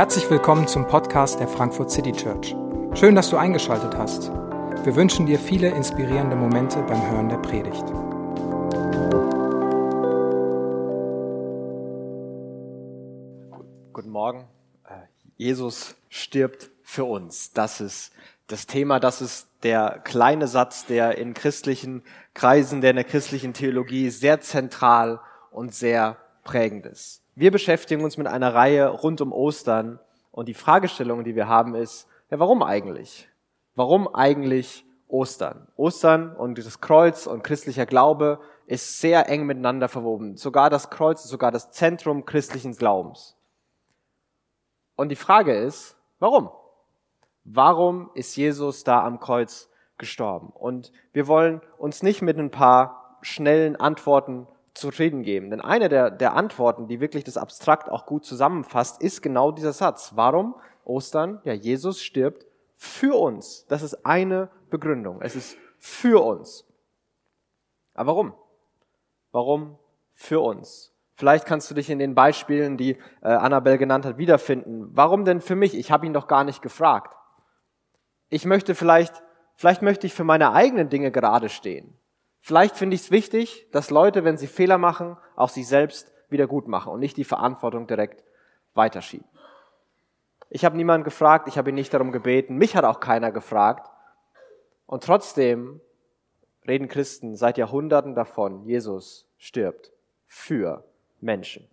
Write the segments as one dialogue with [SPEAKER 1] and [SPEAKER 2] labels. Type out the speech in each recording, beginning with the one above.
[SPEAKER 1] Herzlich willkommen zum Podcast der Frankfurt City Church. Schön, dass du eingeschaltet hast. Wir wünschen dir viele inspirierende Momente beim Hören der Predigt.
[SPEAKER 2] Guten Morgen. Äh, Jesus stirbt für uns. Das ist das Thema, das ist der kleine Satz, der in christlichen Kreisen, der in der christlichen Theologie sehr zentral und sehr prägend ist. Wir beschäftigen uns mit einer Reihe rund um Ostern und die Fragestellung, die wir haben, ist, ja, warum eigentlich? Warum eigentlich Ostern? Ostern und das Kreuz und christlicher Glaube ist sehr eng miteinander verwoben. Sogar das Kreuz ist sogar das Zentrum christlichen Glaubens. Und die Frage ist, warum? Warum ist Jesus da am Kreuz gestorben? Und wir wollen uns nicht mit ein paar schnellen Antworten zufrieden geben. Denn eine der, der Antworten, die wirklich das Abstrakt auch gut zusammenfasst, ist genau dieser Satz. Warum Ostern? Ja, Jesus stirbt für uns. Das ist eine Begründung. Es ist für uns. Aber warum? Warum für uns? Vielleicht kannst du dich in den Beispielen, die äh, Annabelle genannt hat, wiederfinden. Warum denn für mich? Ich habe ihn doch gar nicht gefragt. Ich möchte vielleicht, vielleicht möchte ich für meine eigenen Dinge gerade stehen. Vielleicht finde ich es wichtig, dass Leute, wenn sie Fehler machen, auch sich selbst wieder gut machen und nicht die Verantwortung direkt weiterschieben. Ich habe niemanden gefragt, ich habe ihn nicht darum gebeten, mich hat auch keiner gefragt. Und trotzdem reden Christen seit Jahrhunderten davon, Jesus stirbt für Menschen.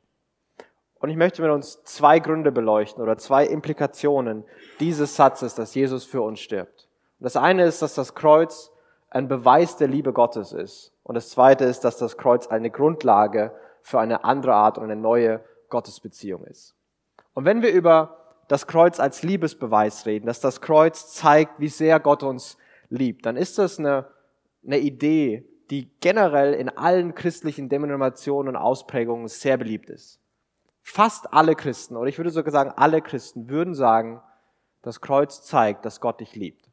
[SPEAKER 2] Und ich möchte mit uns zwei Gründe beleuchten oder zwei Implikationen dieses Satzes, dass Jesus für uns stirbt. Das eine ist, dass das Kreuz ein Beweis der Liebe Gottes ist. Und das Zweite ist, dass das Kreuz eine Grundlage für eine andere Art und eine neue Gottesbeziehung ist. Und wenn wir über das Kreuz als Liebesbeweis reden, dass das Kreuz zeigt, wie sehr Gott uns liebt, dann ist das eine, eine Idee, die generell in allen christlichen Denominationen und Ausprägungen sehr beliebt ist. Fast alle Christen, oder ich würde sogar sagen, alle Christen würden sagen, das Kreuz zeigt, dass Gott dich liebt.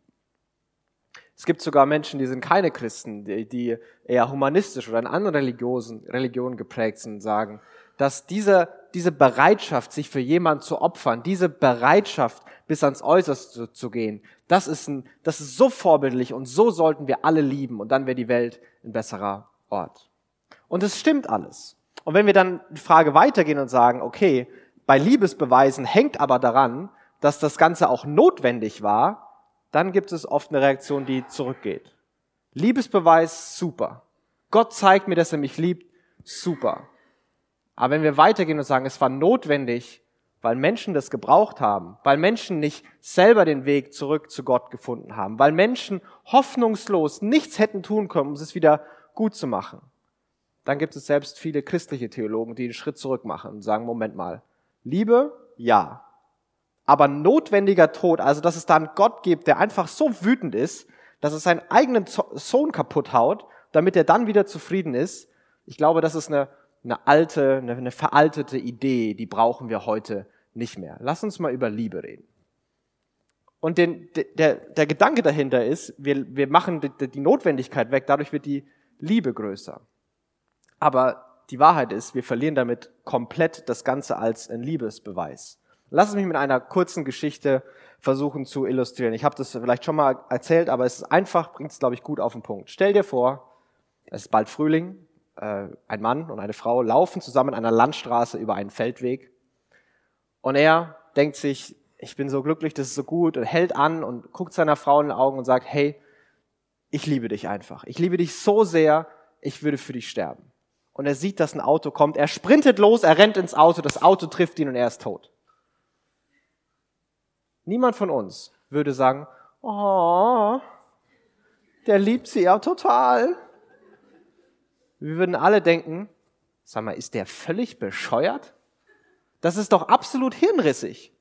[SPEAKER 2] Es gibt sogar Menschen, die sind keine Christen, die, die eher humanistisch oder in anderen Religionen, Religionen geprägt sind, sagen, dass diese, diese Bereitschaft, sich für jemanden zu opfern, diese Bereitschaft, bis ans Äußerste zu, zu gehen, das ist, ein, das ist so vorbildlich und so sollten wir alle lieben und dann wäre die Welt ein besserer Ort. Und es stimmt alles. Und wenn wir dann die Frage weitergehen und sagen, okay, bei Liebesbeweisen hängt aber daran, dass das Ganze auch notwendig war, dann gibt es oft eine Reaktion, die zurückgeht. Liebesbeweis, super. Gott zeigt mir, dass er mich liebt, super. Aber wenn wir weitergehen und sagen, es war notwendig, weil Menschen das gebraucht haben, weil Menschen nicht selber den Weg zurück zu Gott gefunden haben, weil Menschen hoffnungslos nichts hätten tun können, um es wieder gut zu machen, dann gibt es selbst viele christliche Theologen, die einen Schritt zurück machen und sagen, Moment mal, Liebe, ja, aber notwendiger Tod, also dass es da einen Gott gibt, der einfach so wütend ist, dass es seinen eigenen Sohn kaputt haut, damit er dann wieder zufrieden ist, ich glaube, das ist eine, eine alte, eine, eine veraltete Idee, die brauchen wir heute nicht mehr. Lass uns mal über Liebe reden. Und den, der, der Gedanke dahinter ist, wir, wir machen die, die Notwendigkeit weg, dadurch wird die Liebe größer. Aber die Wahrheit ist, wir verlieren damit komplett das Ganze als ein Liebesbeweis. Lass es mich mit einer kurzen Geschichte versuchen zu illustrieren. Ich habe das vielleicht schon mal erzählt, aber es ist einfach, bringt es, glaube ich, gut auf den Punkt. Stell dir vor, es ist bald Frühling, äh, ein Mann und eine Frau laufen zusammen an einer Landstraße über einen Feldweg und er denkt sich, ich bin so glücklich, das ist so gut und hält an und guckt seiner Frau in die Augen und sagt, hey, ich liebe dich einfach. Ich liebe dich so sehr, ich würde für dich sterben. Und er sieht, dass ein Auto kommt, er sprintet los, er rennt ins Auto, das Auto trifft ihn und er ist tot. Niemand von uns würde sagen, oh, der liebt sie ja total. Wir würden alle denken, sag mal, ist der völlig bescheuert? Das ist doch absolut hirnrissig.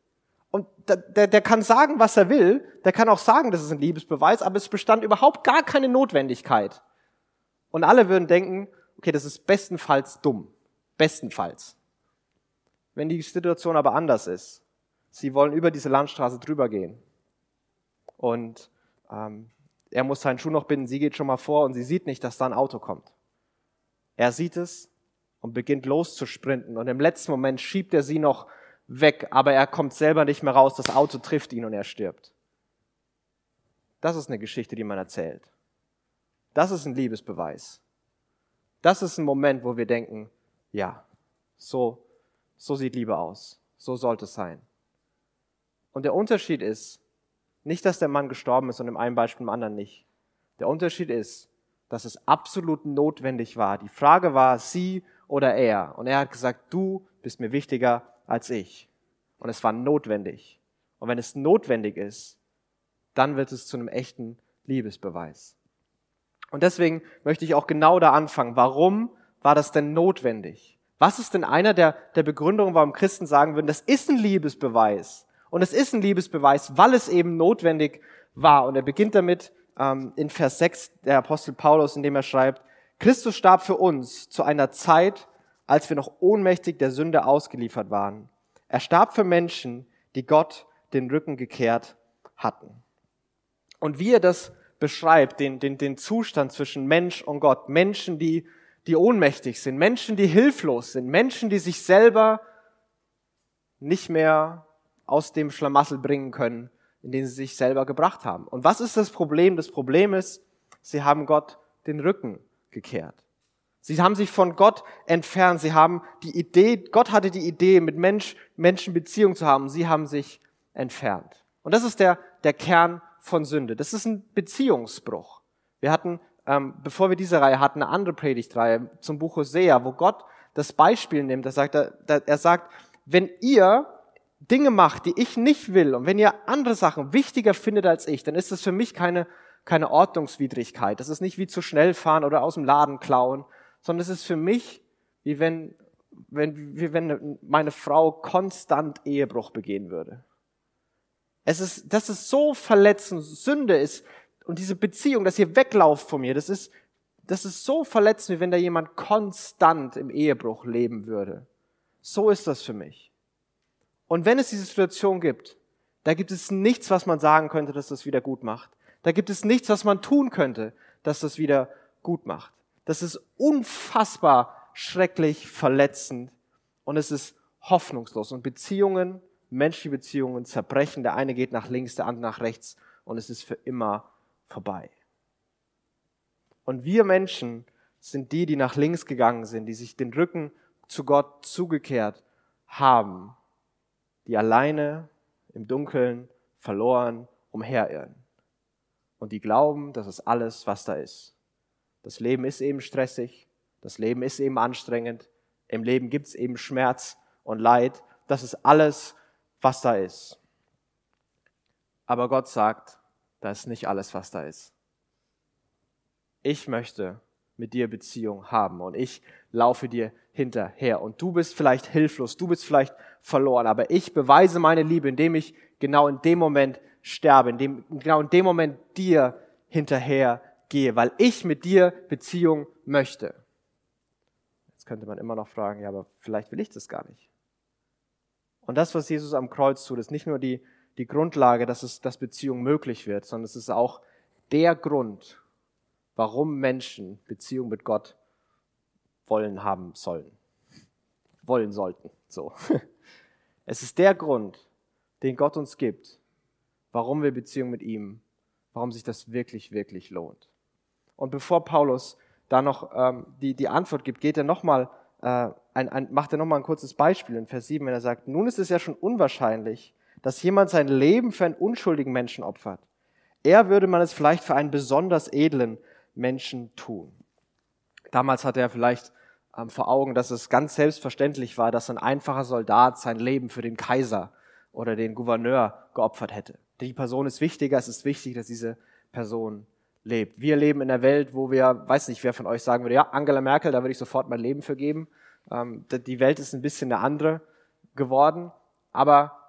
[SPEAKER 2] Und der, der, der kann sagen, was er will, der kann auch sagen, das ist ein Liebesbeweis, aber es bestand überhaupt gar keine Notwendigkeit. Und alle würden denken, okay, das ist bestenfalls dumm. Bestenfalls. Wenn die Situation aber anders ist, Sie wollen über diese Landstraße drüber gehen. Und ähm, er muss seinen Schuh noch binden, sie geht schon mal vor und sie sieht nicht, dass da ein Auto kommt. Er sieht es und beginnt loszusprinten und im letzten Moment schiebt er sie noch weg, aber er kommt selber nicht mehr raus, das Auto trifft ihn und er stirbt. Das ist eine Geschichte, die man erzählt. Das ist ein Liebesbeweis. Das ist ein Moment, wo wir denken, ja, so, so sieht Liebe aus. So sollte es sein. Und der Unterschied ist, nicht, dass der Mann gestorben ist und im einen Beispiel im anderen nicht. Der Unterschied ist, dass es absolut notwendig war. Die Frage war, sie oder er. Und er hat gesagt, du bist mir wichtiger als ich. Und es war notwendig. Und wenn es notwendig ist, dann wird es zu einem echten Liebesbeweis. Und deswegen möchte ich auch genau da anfangen. Warum war das denn notwendig? Was ist denn einer der, der Begründungen, warum Christen sagen würden, das ist ein Liebesbeweis? Und es ist ein Liebesbeweis, weil es eben notwendig war. Und er beginnt damit ähm, in Vers 6, der Apostel Paulus, indem er schreibt, Christus starb für uns zu einer Zeit, als wir noch ohnmächtig der Sünde ausgeliefert waren. Er starb für Menschen, die Gott den Rücken gekehrt hatten. Und wie er das beschreibt, den, den, den Zustand zwischen Mensch und Gott, Menschen, die, die ohnmächtig sind, Menschen, die hilflos sind, Menschen, die sich selber nicht mehr aus dem Schlamassel bringen können, in den sie sich selber gebracht haben. Und was ist das Problem? Das Problem ist, sie haben Gott den Rücken gekehrt. Sie haben sich von Gott entfernt. Sie haben die Idee, Gott hatte die Idee, mit Mensch, Menschen Beziehung zu haben. Sie haben sich entfernt. Und das ist der, der Kern von Sünde. Das ist ein Beziehungsbruch. Wir hatten, ähm, bevor wir diese Reihe hatten, eine andere Predigtreihe zum Buch Hosea, wo Gott das Beispiel nimmt. Er sagt, er, er sagt, wenn ihr Dinge macht, die ich nicht will, und wenn ihr andere Sachen wichtiger findet als ich, dann ist das für mich keine, keine Ordnungswidrigkeit. Das ist nicht wie zu schnell fahren oder aus dem Laden klauen, sondern es ist für mich wie wenn, wenn, wie wenn meine Frau konstant Ehebruch begehen würde. Es ist, das ist so verletzend, Sünde ist, und diese Beziehung, dass ihr weglauft von mir, das ist, das ist so verletzend, wie wenn da jemand konstant im Ehebruch leben würde. So ist das für mich. Und wenn es diese Situation gibt, da gibt es nichts, was man sagen könnte, dass das wieder gut macht. Da gibt es nichts, was man tun könnte, dass das wieder gut macht. Das ist unfassbar schrecklich, verletzend und es ist hoffnungslos. Und Beziehungen, menschliche Beziehungen zerbrechen. Der eine geht nach links, der andere nach rechts und es ist für immer vorbei. Und wir Menschen sind die, die nach links gegangen sind, die sich den Rücken zu Gott zugekehrt haben die alleine im Dunkeln verloren umherirren. Und die glauben, das ist alles, was da ist. Das Leben ist eben stressig, das Leben ist eben anstrengend, im Leben gibt es eben Schmerz und Leid. Das ist alles, was da ist. Aber Gott sagt, das ist nicht alles, was da ist. Ich möchte mit dir Beziehung haben und ich laufe dir hinterher. Und du bist vielleicht hilflos, du bist vielleicht verloren, aber ich beweise meine Liebe, indem ich genau in dem Moment sterbe, indem genau in dem Moment dir hinterher gehe, weil ich mit dir Beziehung möchte. Jetzt könnte man immer noch fragen, ja, aber vielleicht will ich das gar nicht. Und das, was Jesus am Kreuz tut, ist nicht nur die, die Grundlage, dass, es, dass Beziehung möglich wird, sondern es ist auch der Grund, warum Menschen Beziehung mit Gott wollen haben sollen. Wollen sollten. So. Es ist der Grund, den Gott uns gibt, warum wir Beziehung mit ihm, warum sich das wirklich, wirklich lohnt. Und bevor Paulus da noch ähm, die, die Antwort gibt, geht er nochmal, äh, ein, ein, macht er nochmal ein kurzes Beispiel in Vers 7, wenn er sagt, nun ist es ja schon unwahrscheinlich, dass jemand sein Leben für einen unschuldigen Menschen opfert. Er würde man es vielleicht für einen besonders edlen Menschen tun. Damals hatte er vielleicht ähm, vor Augen, dass es ganz selbstverständlich war, dass ein einfacher Soldat sein Leben für den Kaiser oder den Gouverneur geopfert hätte. Die Person ist wichtiger, es ist wichtig, dass diese Person lebt. Wir leben in einer Welt, wo wir, weiß nicht, wer von euch sagen würde, ja, Angela Merkel, da würde ich sofort mein Leben für geben. Ähm, die Welt ist ein bisschen eine andere geworden, aber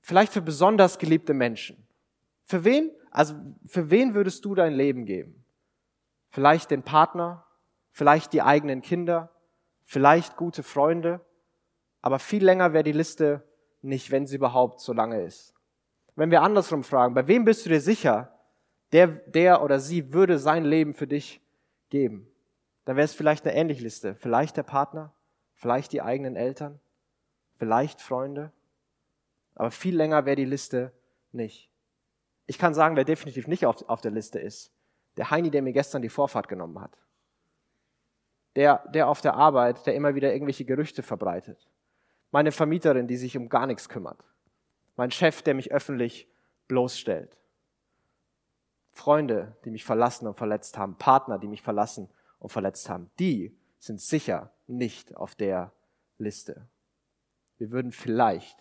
[SPEAKER 2] vielleicht für besonders geliebte Menschen. Für wen? Also für wen würdest du dein Leben geben? Vielleicht den Partner, vielleicht die eigenen Kinder, vielleicht gute Freunde, aber viel länger wäre die Liste nicht, wenn sie überhaupt so lange ist. Wenn wir andersrum fragen, bei wem bist du dir sicher, der, der oder sie würde sein Leben für dich geben? Dann wäre es vielleicht eine ähnliche Liste. Vielleicht der Partner, vielleicht die eigenen Eltern, vielleicht Freunde, aber viel länger wäre die Liste nicht. Ich kann sagen, wer definitiv nicht auf, auf der Liste ist. Der Heini, der mir gestern die Vorfahrt genommen hat. Der, der auf der Arbeit, der immer wieder irgendwelche Gerüchte verbreitet. Meine Vermieterin, die sich um gar nichts kümmert. Mein Chef, der mich öffentlich bloßstellt. Freunde, die mich verlassen und verletzt haben. Partner, die mich verlassen und verletzt haben. Die sind sicher nicht auf der Liste. Wir würden vielleicht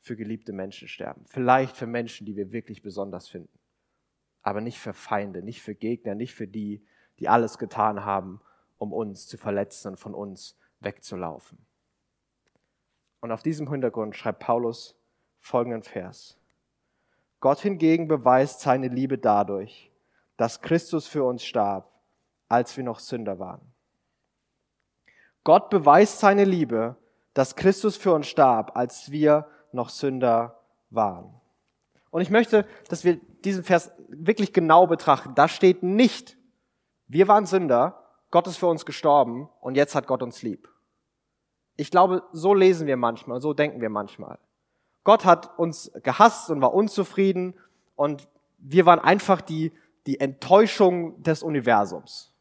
[SPEAKER 2] für geliebte Menschen sterben. Vielleicht für Menschen, die wir wirklich besonders finden. Aber nicht für Feinde, nicht für Gegner, nicht für die, die alles getan haben, um uns zu verletzen und von uns wegzulaufen. Und auf diesem Hintergrund schreibt Paulus folgenden Vers. Gott hingegen beweist seine Liebe dadurch, dass Christus für uns starb, als wir noch Sünder waren. Gott beweist seine Liebe, dass Christus für uns starb, als wir noch Sünder waren. Und ich möchte, dass wir diesen Vers wirklich genau betrachten. Da steht nicht, wir waren Sünder, Gott ist für uns gestorben und jetzt hat Gott uns lieb. Ich glaube, so lesen wir manchmal, so denken wir manchmal. Gott hat uns gehasst und war unzufrieden und wir waren einfach die, die Enttäuschung des Universums.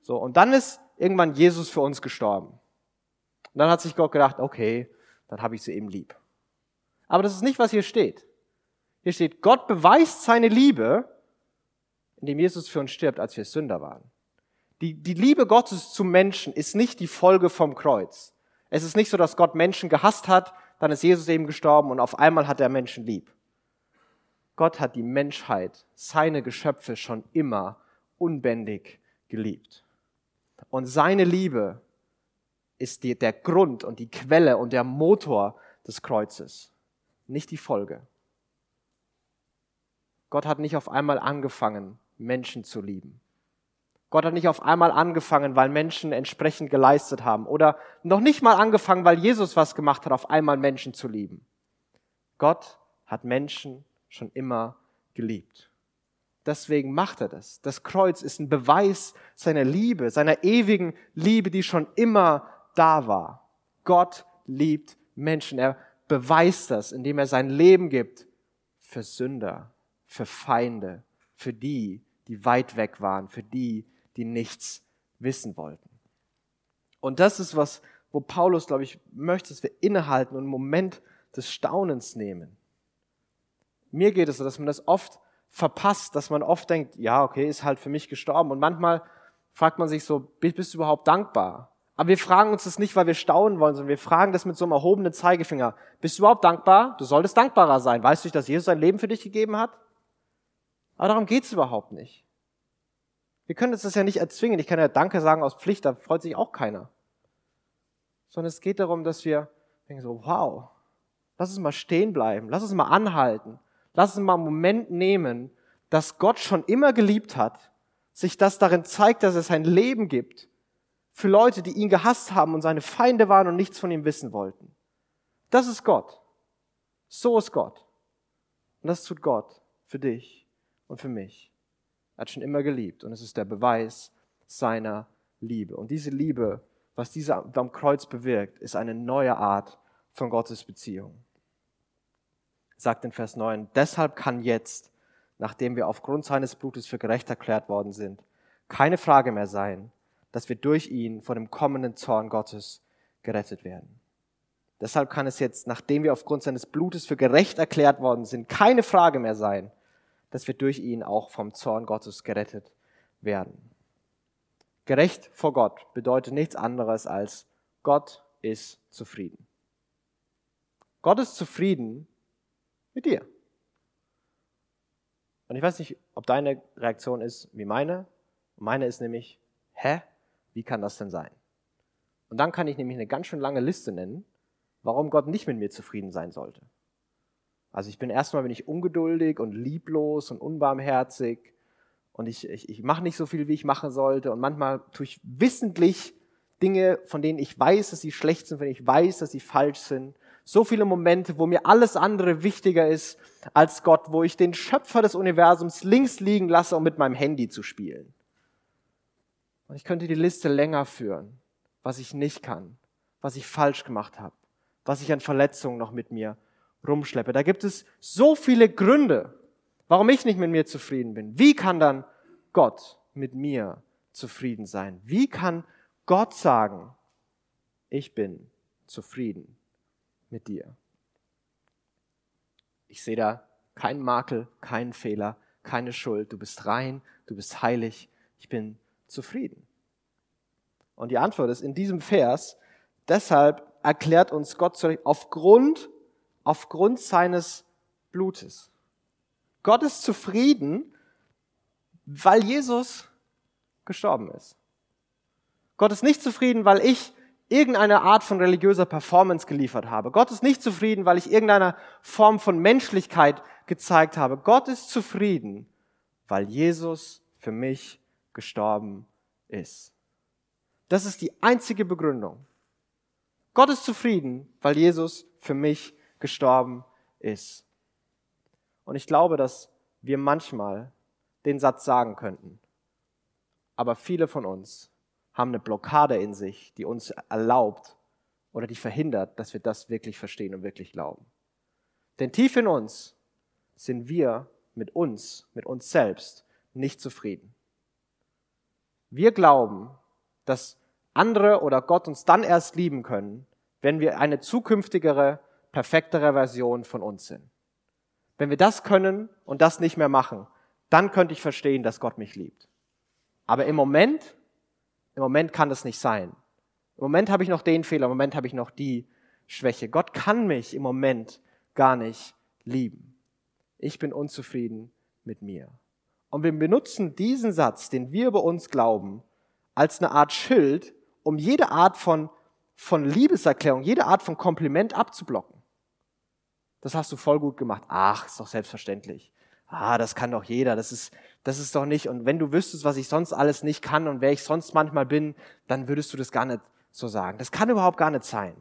[SPEAKER 2] So, und dann ist irgendwann Jesus für uns gestorben. Und dann hat sich Gott gedacht, okay, dann habe ich sie eben lieb. Aber das ist nicht, was hier steht. Hier steht, Gott beweist seine Liebe, indem Jesus für uns stirbt, als wir Sünder waren. Die, die Liebe Gottes zum Menschen ist nicht die Folge vom Kreuz. Es ist nicht so, dass Gott Menschen gehasst hat, dann ist Jesus eben gestorben und auf einmal hat er Menschen lieb. Gott hat die Menschheit, seine Geschöpfe schon immer unbändig geliebt. Und seine Liebe ist die, der Grund und die Quelle und der Motor des Kreuzes nicht die Folge. Gott hat nicht auf einmal angefangen, Menschen zu lieben. Gott hat nicht auf einmal angefangen, weil Menschen entsprechend geleistet haben oder noch nicht mal angefangen, weil Jesus was gemacht hat, auf einmal Menschen zu lieben. Gott hat Menschen schon immer geliebt. Deswegen macht er das. Das Kreuz ist ein Beweis seiner Liebe, seiner ewigen Liebe, die schon immer da war. Gott liebt Menschen. Er beweist das, indem er sein Leben gibt für Sünder, für Feinde, für die, die weit weg waren, für die, die nichts wissen wollten. Und das ist was, wo Paulus, glaube ich, möchte, dass wir innehalten und einen Moment des Staunens nehmen. Mir geht es so, dass man das oft verpasst, dass man oft denkt, ja, okay, ist halt für mich gestorben. Und manchmal fragt man sich so, bist du überhaupt dankbar? Aber wir fragen uns das nicht, weil wir staunen wollen, sondern wir fragen das mit so einem erhobenen Zeigefinger. Bist du überhaupt dankbar? Du solltest dankbarer sein. Weißt du nicht, dass Jesus sein Leben für dich gegeben hat? Aber darum geht's überhaupt nicht. Wir können uns das ja nicht erzwingen. Ich kann ja Danke sagen aus Pflicht, da freut sich auch keiner. Sondern es geht darum, dass wir denken so, wow, lass uns mal stehen bleiben, lass uns mal anhalten, lass uns mal einen Moment nehmen, dass Gott schon immer geliebt hat, sich das darin zeigt, dass es ein Leben gibt, für Leute, die ihn gehasst haben und seine Feinde waren und nichts von ihm wissen wollten. Das ist Gott. So ist Gott. Und das tut Gott für dich und für mich. Er hat schon immer geliebt und es ist der Beweis seiner Liebe. Und diese Liebe, was dieser am Kreuz bewirkt, ist eine neue Art von Gottes Beziehung. Sagt in Vers 9, deshalb kann jetzt, nachdem wir aufgrund seines Blutes für gerecht erklärt worden sind, keine Frage mehr sein, dass wir durch ihn von dem kommenden Zorn Gottes gerettet werden. Deshalb kann es jetzt, nachdem wir aufgrund seines Blutes für gerecht erklärt worden sind, keine Frage mehr sein, dass wir durch ihn auch vom Zorn Gottes gerettet werden. Gerecht vor Gott bedeutet nichts anderes als Gott ist zufrieden. Gott ist zufrieden mit dir. Und ich weiß nicht, ob deine Reaktion ist wie meine. Meine ist nämlich, hä? Wie kann das denn sein? Und dann kann ich nämlich eine ganz schön lange Liste nennen, warum Gott nicht mit mir zufrieden sein sollte. Also ich bin erstmal bin ich ungeduldig und lieblos und unbarmherzig und ich, ich, ich mache nicht so viel, wie ich machen sollte und manchmal tue ich wissentlich Dinge, von denen ich weiß, dass sie schlecht sind, wenn ich weiß, dass sie falsch sind. So viele Momente, wo mir alles andere wichtiger ist als Gott, wo ich den Schöpfer des Universums links liegen lasse, um mit meinem Handy zu spielen. Und ich könnte die Liste länger führen, was ich nicht kann, was ich falsch gemacht habe, was ich an Verletzungen noch mit mir rumschleppe. Da gibt es so viele Gründe, warum ich nicht mit mir zufrieden bin. Wie kann dann Gott mit mir zufrieden sein? Wie kann Gott sagen, ich bin zufrieden mit dir? Ich sehe da keinen Makel, keinen Fehler, keine Schuld. Du bist rein, du bist heilig. Ich bin zufrieden. Und die Antwort ist in diesem Vers, deshalb erklärt uns Gott aufgrund, aufgrund seines Blutes. Gott ist zufrieden, weil Jesus gestorben ist. Gott ist nicht zufrieden, weil ich irgendeine Art von religiöser Performance geliefert habe. Gott ist nicht zufrieden, weil ich irgendeine Form von Menschlichkeit gezeigt habe. Gott ist zufrieden, weil Jesus für mich gestorben ist. Das ist die einzige Begründung. Gott ist zufrieden, weil Jesus für mich gestorben ist. Und ich glaube, dass wir manchmal den Satz sagen könnten. Aber viele von uns haben eine Blockade in sich, die uns erlaubt oder die verhindert, dass wir das wirklich verstehen und wirklich glauben. Denn tief in uns sind wir mit uns, mit uns selbst nicht zufrieden. Wir glauben, dass andere oder Gott uns dann erst lieben können, wenn wir eine zukünftigere, perfektere Version von uns sind. Wenn wir das können und das nicht mehr machen, dann könnte ich verstehen, dass Gott mich liebt. Aber im Moment, im Moment kann das nicht sein. Im Moment habe ich noch den Fehler, im Moment habe ich noch die Schwäche. Gott kann mich im Moment gar nicht lieben. Ich bin unzufrieden mit mir. Und wir benutzen diesen Satz, den wir über uns glauben, als eine Art Schild, um jede Art von, von Liebeserklärung, jede Art von Kompliment abzublocken. Das hast du voll gut gemacht. Ach, ist doch selbstverständlich. Ah, das kann doch jeder. Das ist, das ist doch nicht. Und wenn du wüsstest, was ich sonst alles nicht kann und wer ich sonst manchmal bin, dann würdest du das gar nicht so sagen. Das kann überhaupt gar nicht sein.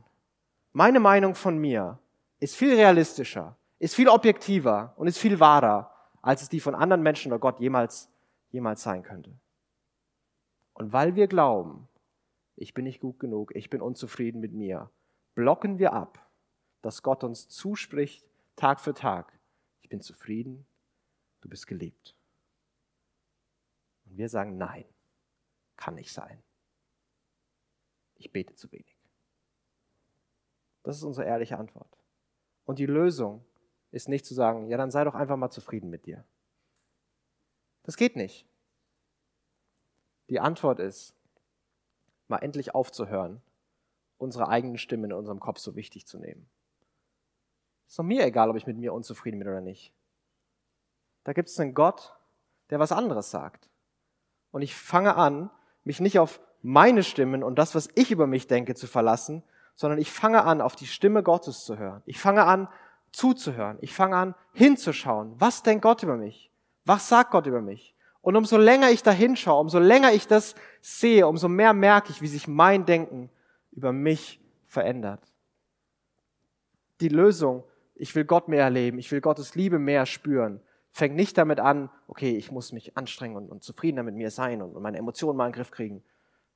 [SPEAKER 2] Meine Meinung von mir ist viel realistischer, ist viel objektiver und ist viel wahrer, als es die von anderen Menschen oder Gott jemals, jemals sein könnte. Und weil wir glauben, ich bin nicht gut genug, ich bin unzufrieden mit mir, blocken wir ab, dass Gott uns zuspricht, Tag für Tag, ich bin zufrieden, du bist geliebt. Und wir sagen, nein, kann nicht sein. Ich bete zu wenig. Das ist unsere ehrliche Antwort. Und die Lösung ist nicht zu sagen, ja, dann sei doch einfach mal zufrieden mit dir. Das geht nicht. Die Antwort ist, mal endlich aufzuhören, unsere eigenen Stimmen in unserem Kopf so wichtig zu nehmen. Ist doch mir egal, ob ich mit mir unzufrieden bin oder nicht. Da gibt es einen Gott, der was anderes sagt. Und ich fange an, mich nicht auf meine Stimmen und das, was ich über mich denke, zu verlassen, sondern ich fange an, auf die Stimme Gottes zu hören. Ich fange an, zuzuhören. Ich fange an, hinzuschauen. Was denkt Gott über mich? Was sagt Gott über mich? Und umso länger ich da hinschaue, umso länger ich das sehe, umso mehr merke ich, wie sich mein Denken über mich verändert. Die Lösung, ich will Gott mehr erleben, ich will Gottes Liebe mehr spüren, fängt nicht damit an, okay, ich muss mich anstrengen und, und zufriedener mit mir sein und, und meine Emotionen mal in den Griff kriegen,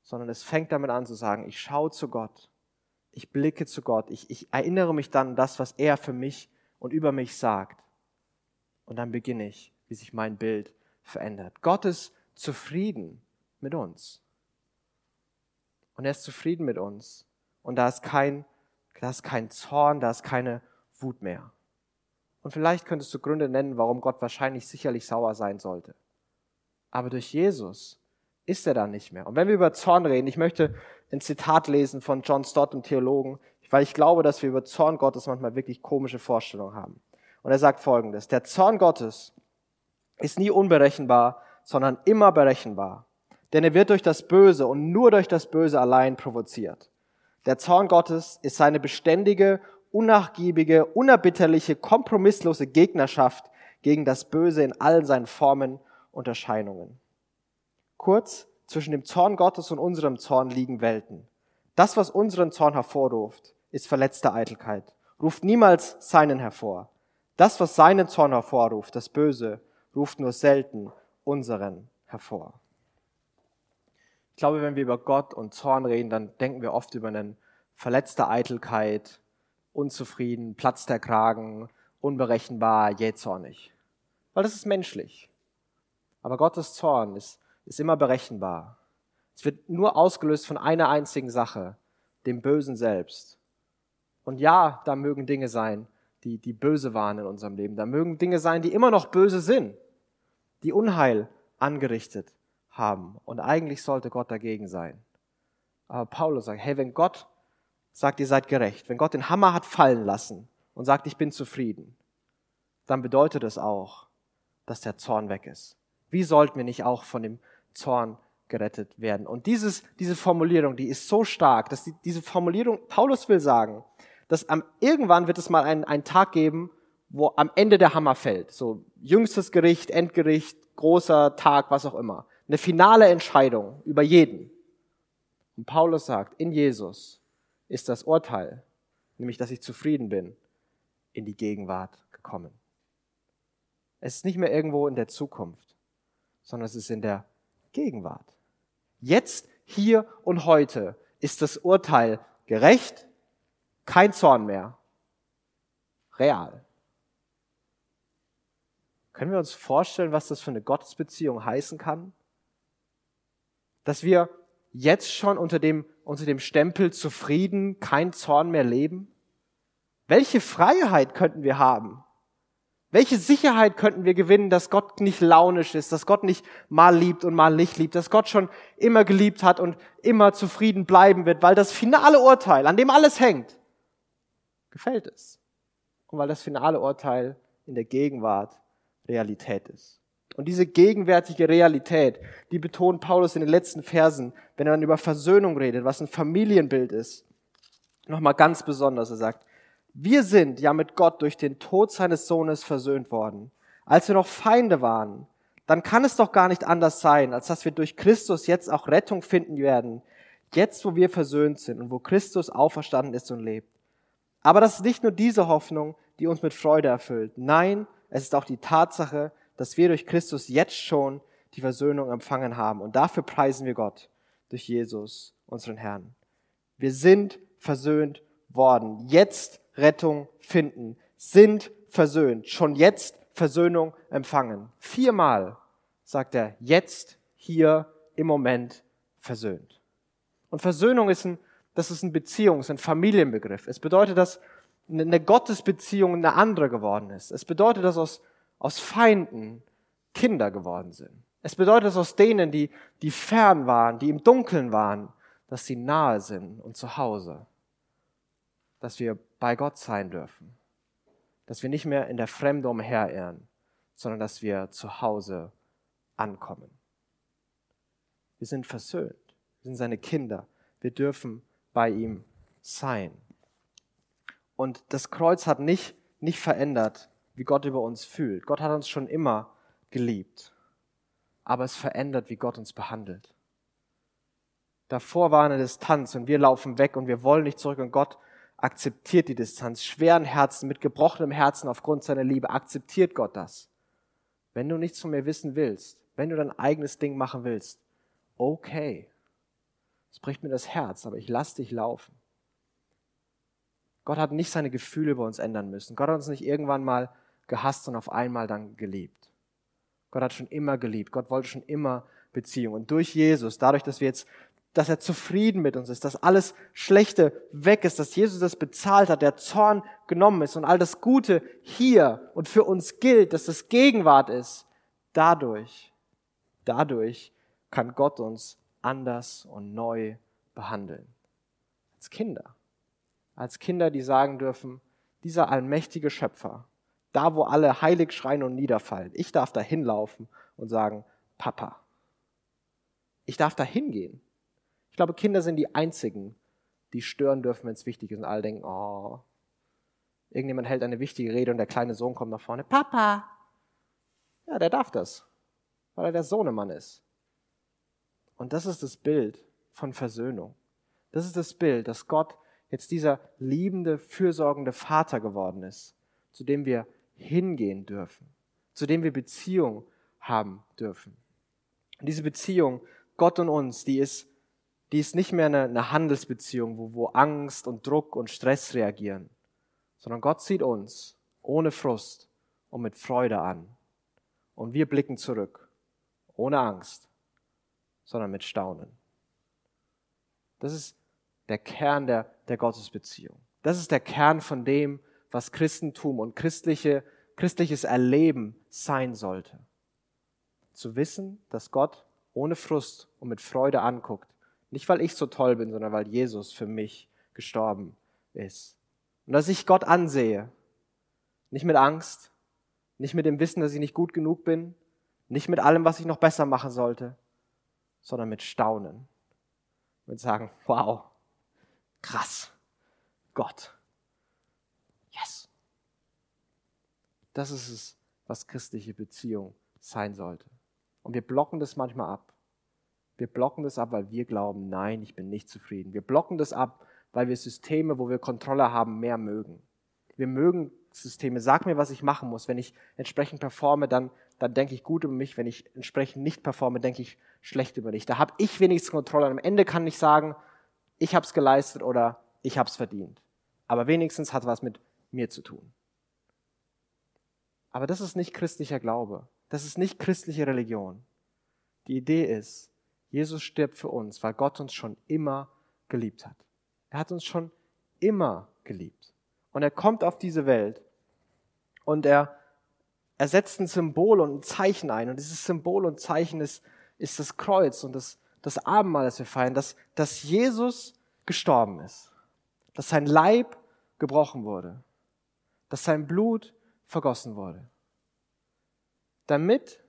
[SPEAKER 2] sondern es fängt damit an zu sagen, ich schaue zu Gott, ich blicke zu Gott, ich, ich erinnere mich dann an das, was er für mich und über mich sagt. Und dann beginne ich, wie sich mein Bild verändert. Gott ist zufrieden mit uns. Und er ist zufrieden mit uns. Und da ist kein, da ist kein Zorn, da ist keine Wut mehr. Und vielleicht könntest du Gründe nennen, warum Gott wahrscheinlich sicherlich sauer sein sollte. Aber durch Jesus ist er da nicht mehr. Und wenn wir über Zorn reden, ich möchte ein Zitat lesen von John Stott, dem Theologen, weil ich glaube, dass wir über Zorn Gottes manchmal wirklich komische Vorstellungen haben. Und er sagt Folgendes, der Zorn Gottes ist nie unberechenbar, sondern immer berechenbar. Denn er wird durch das Böse und nur durch das Böse allein provoziert. Der Zorn Gottes ist seine beständige, unnachgiebige, unerbitterliche, kompromisslose Gegnerschaft gegen das Böse in allen seinen Formen und Erscheinungen. Kurz, zwischen dem Zorn Gottes und unserem Zorn liegen Welten. Das, was unseren Zorn hervorruft, ist verletzte Eitelkeit, ruft niemals seinen hervor. Das, was seinen Zorn hervorruft, das Böse, ruft nur selten unseren hervor. Ich glaube, wenn wir über Gott und Zorn reden, dann denken wir oft über eine verletzte Eitelkeit, unzufrieden, platzt der Kragen, unberechenbar, jähzornig. Weil das ist menschlich. Aber Gottes Zorn ist, ist immer berechenbar. Es wird nur ausgelöst von einer einzigen Sache, dem Bösen selbst. Und ja, da mögen Dinge sein, die, die böse waren in unserem Leben. Da mögen Dinge sein, die immer noch böse sind, die Unheil angerichtet haben. Und eigentlich sollte Gott dagegen sein. Aber Paulus sagt, hey, wenn Gott sagt, ihr seid gerecht, wenn Gott den Hammer hat fallen lassen und sagt, ich bin zufrieden, dann bedeutet es auch, dass der Zorn weg ist. Wie sollten wir nicht auch von dem Zorn gerettet werden? Und dieses, diese Formulierung, die ist so stark, dass die, diese Formulierung, Paulus will sagen, dass am, irgendwann wird es mal einen, einen Tag geben, wo am Ende der Hammer fällt. So jüngstes Gericht, Endgericht, großer Tag, was auch immer. Eine finale Entscheidung über jeden. Und Paulus sagt, in Jesus ist das Urteil, nämlich dass ich zufrieden bin, in die Gegenwart gekommen. Es ist nicht mehr irgendwo in der Zukunft, sondern es ist in der Gegenwart. Jetzt, hier und heute ist das Urteil gerecht, kein Zorn mehr, real. Können wir uns vorstellen, was das für eine Gottesbeziehung heißen kann? Dass wir jetzt schon unter dem, unter dem Stempel zufrieden, kein Zorn mehr leben? Welche Freiheit könnten wir haben? Welche Sicherheit könnten wir gewinnen, dass Gott nicht launisch ist, dass Gott nicht mal liebt und mal nicht liebt, dass Gott schon immer geliebt hat und immer zufrieden bleiben wird, weil das finale Urteil, an dem alles hängt, gefällt es. Und weil das finale Urteil in der Gegenwart Realität ist. Und diese gegenwärtige Realität, die betont Paulus in den letzten Versen, wenn er dann über Versöhnung redet, was ein Familienbild ist. Nochmal ganz besonders, er sagt, wir sind ja mit Gott durch den Tod seines Sohnes versöhnt worden. Als wir noch Feinde waren, dann kann es doch gar nicht anders sein, als dass wir durch Christus jetzt auch Rettung finden werden. Jetzt, wo wir versöhnt sind und wo Christus auferstanden ist und lebt. Aber das ist nicht nur diese Hoffnung, die uns mit Freude erfüllt. Nein, es ist auch die Tatsache, dass wir durch Christus jetzt schon die Versöhnung empfangen haben. Und dafür preisen wir Gott durch Jesus, unseren Herrn. Wir sind versöhnt worden. Jetzt Rettung finden. Sind versöhnt. Schon jetzt Versöhnung empfangen. Viermal sagt er, jetzt, hier, im Moment versöhnt. Und Versöhnung ist ein, das ist ein Beziehungs-, ein Familienbegriff. Es bedeutet, dass eine Gottesbeziehung eine andere geworden ist. Es bedeutet, dass aus aus Feinden Kinder geworden sind. Es bedeutet, dass aus denen, die, die fern waren, die im Dunkeln waren, dass sie nahe sind und zu Hause. Dass wir bei Gott sein dürfen. Dass wir nicht mehr in der Fremde umherirren, sondern dass wir zu Hause ankommen. Wir sind versöhnt. Wir sind seine Kinder. Wir dürfen bei ihm sein. Und das Kreuz hat nicht, nicht verändert, wie Gott über uns fühlt. Gott hat uns schon immer geliebt. Aber es verändert, wie Gott uns behandelt. Davor war eine Distanz und wir laufen weg und wir wollen nicht zurück und Gott akzeptiert die Distanz. Schweren Herzen, mit gebrochenem Herzen aufgrund seiner Liebe akzeptiert Gott das. Wenn du nichts von mir wissen willst, wenn du dein eigenes Ding machen willst, okay. Es bricht mir das Herz, aber ich lass dich laufen. Gott hat nicht seine Gefühle über uns ändern müssen. Gott hat uns nicht irgendwann mal gehasst und auf einmal dann geliebt. Gott hat schon immer geliebt. Gott wollte schon immer Beziehung. Und durch Jesus, dadurch, dass wir jetzt, dass er zufrieden mit uns ist, dass alles Schlechte weg ist, dass Jesus das bezahlt hat, der Zorn genommen ist und all das Gute hier und für uns gilt, dass das Gegenwart ist, dadurch, dadurch kann Gott uns anders und neu behandeln. Als Kinder. Als Kinder, die sagen dürfen, dieser allmächtige Schöpfer, da wo alle heilig schreien und niederfallen. Ich darf da hinlaufen und sagen, Papa. Ich darf da hingehen. Ich glaube, Kinder sind die einzigen, die stören dürfen, wenn es wichtig ist und alle denken, oh, irgendjemand hält eine wichtige Rede und der kleine Sohn kommt nach vorne, Papa. Ja, der darf das, weil er der Sohnemann ist. Und das ist das Bild von Versöhnung. Das ist das Bild, dass Gott jetzt dieser liebende, fürsorgende Vater geworden ist, zu dem wir hingehen dürfen, zu dem wir Beziehung haben dürfen. Und diese Beziehung, Gott und uns, die ist, die ist nicht mehr eine, eine Handelsbeziehung, wo, wo Angst und Druck und Stress reagieren, sondern Gott sieht uns ohne Frust und mit Freude an. Und wir blicken zurück, ohne Angst, sondern mit Staunen. Das ist der Kern der, der Gottesbeziehung. Das ist der Kern von dem, was Christentum und christliche, christliches Erleben sein sollte. Zu wissen, dass Gott ohne Frust und mit Freude anguckt. Nicht, weil ich so toll bin, sondern weil Jesus für mich gestorben ist. Und dass ich Gott ansehe, nicht mit Angst, nicht mit dem Wissen, dass ich nicht gut genug bin, nicht mit allem, was ich noch besser machen sollte, sondern mit Staunen. Mit sagen, wow, krass, Gott. Das ist es, was christliche Beziehung sein sollte. Und wir blocken das manchmal ab. Wir blocken das ab, weil wir glauben, nein, ich bin nicht zufrieden. Wir blocken das ab, weil wir Systeme, wo wir Kontrolle haben, mehr mögen. Wir mögen Systeme. Sag mir, was ich machen muss. Wenn ich entsprechend performe, dann, dann denke ich gut über mich. Wenn ich entsprechend nicht performe, denke ich schlecht über dich. Da habe ich wenigstens Kontrolle. Und am Ende kann ich sagen, ich habe es geleistet oder ich habe es verdient. Aber wenigstens hat was mit mir zu tun. Aber das ist nicht christlicher Glaube. Das ist nicht christliche Religion. Die Idee ist, Jesus stirbt für uns, weil Gott uns schon immer geliebt hat. Er hat uns schon immer geliebt. Und er kommt auf diese Welt und er, er setzt ein Symbol und ein Zeichen ein. Und dieses Symbol und Zeichen ist, ist das Kreuz und das, das Abendmahl, das wir feiern, dass, dass Jesus gestorben ist. Dass sein Leib gebrochen wurde. Dass sein Blut vergossen wurde. Damit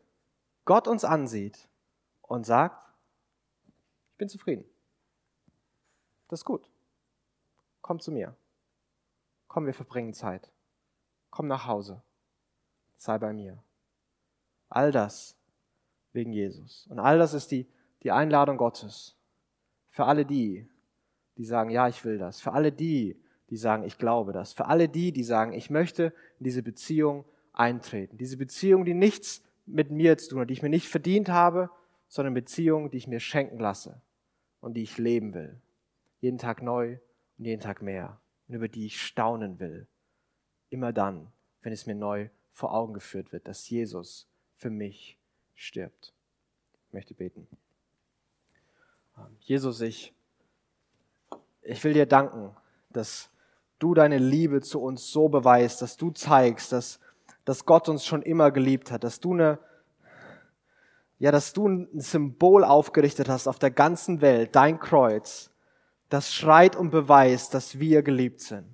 [SPEAKER 2] Gott uns ansieht und sagt, ich bin zufrieden. Das ist gut. Komm zu mir. Komm, wir verbringen Zeit. Komm nach Hause. Sei bei mir. All das wegen Jesus. Und all das ist die, die Einladung Gottes. Für alle die, die sagen, ja, ich will das. Für alle die, die sagen, ich glaube das. Für alle die, die sagen, ich möchte in diese Beziehung eintreten. Diese Beziehung, die nichts mit mir zu tun hat, die ich mir nicht verdient habe, sondern Beziehung, die ich mir schenken lasse und die ich leben will. Jeden Tag neu und jeden Tag mehr. Und über die ich staunen will. Immer dann, wenn es mir neu vor Augen geführt wird, dass Jesus für mich stirbt. Ich möchte beten. Ähm, Jesus, ich, ich will dir danken, dass du deine Liebe zu uns so beweist, dass du zeigst, dass, dass Gott uns schon immer geliebt hat, dass du eine, ja, dass du ein Symbol aufgerichtet hast auf der ganzen Welt, dein Kreuz, das schreit und beweist, dass wir geliebt sind.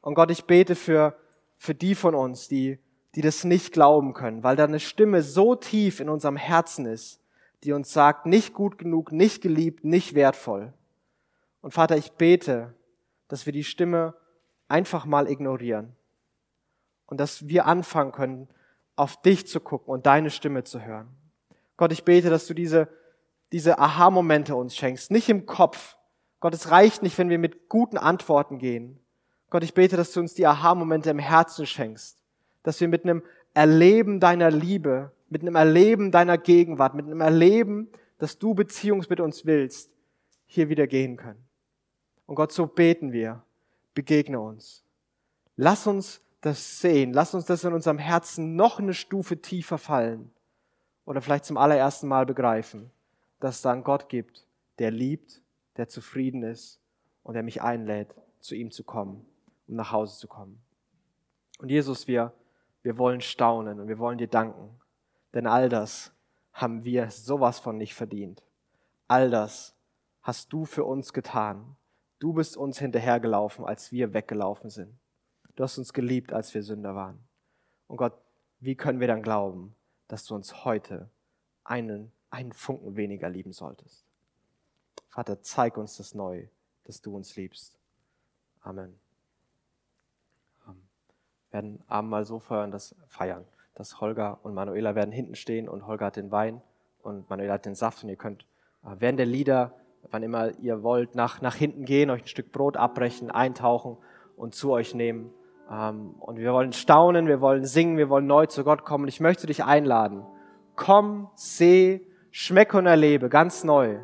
[SPEAKER 2] Und Gott, ich bete für, für die von uns, die, die das nicht glauben können, weil da eine Stimme so tief in unserem Herzen ist, die uns sagt, nicht gut genug, nicht geliebt, nicht wertvoll. Und Vater, ich bete, dass wir die Stimme einfach mal ignorieren und dass wir anfangen können, auf dich zu gucken und deine Stimme zu hören. Gott, ich bete, dass du diese, diese Aha-Momente uns schenkst, nicht im Kopf. Gott, es reicht nicht, wenn wir mit guten Antworten gehen. Gott, ich bete, dass du uns die Aha-Momente im Herzen schenkst, dass wir mit einem Erleben deiner Liebe, mit einem Erleben deiner Gegenwart, mit einem Erleben, dass du Beziehungs mit uns willst, hier wieder gehen können. Und Gott, so beten wir, begegne uns. Lass uns das sehen, lass uns das in unserem Herzen noch eine Stufe tiefer fallen oder vielleicht zum allerersten Mal begreifen, dass es da einen Gott gibt, der liebt, der zufrieden ist und der mich einlädt, zu ihm zu kommen, um nach Hause zu kommen. Und Jesus, wir, wir wollen staunen und wir wollen dir danken, denn all das haben wir sowas von nicht verdient. All das hast du für uns getan. Du bist uns hinterhergelaufen, als wir weggelaufen sind. Du hast uns geliebt, als wir Sünder waren. Und Gott, wie können wir dann glauben, dass du uns heute einen, einen Funken weniger lieben solltest. Vater, zeig uns das neu, dass du uns liebst. Amen. Wir werden Abend so feiern, dass, feiern, dass Holger und Manuela werden hinten stehen und Holger hat den Wein und Manuela hat den Saft und ihr könnt äh, während der Lieder, wann immer ihr wollt, nach, nach hinten gehen, euch ein Stück Brot abbrechen, eintauchen und zu euch nehmen. Ähm, und wir wollen staunen, wir wollen singen, wir wollen neu zu Gott kommen. Ich möchte dich einladen. Komm, seh, schmecke und erlebe ganz neu,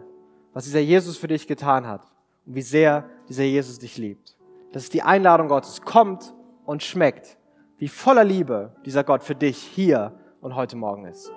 [SPEAKER 2] was dieser Jesus für dich getan hat und wie sehr dieser Jesus dich liebt. Das ist die Einladung Gottes. Kommt und schmeckt, wie voller Liebe dieser Gott für dich hier und heute Morgen ist.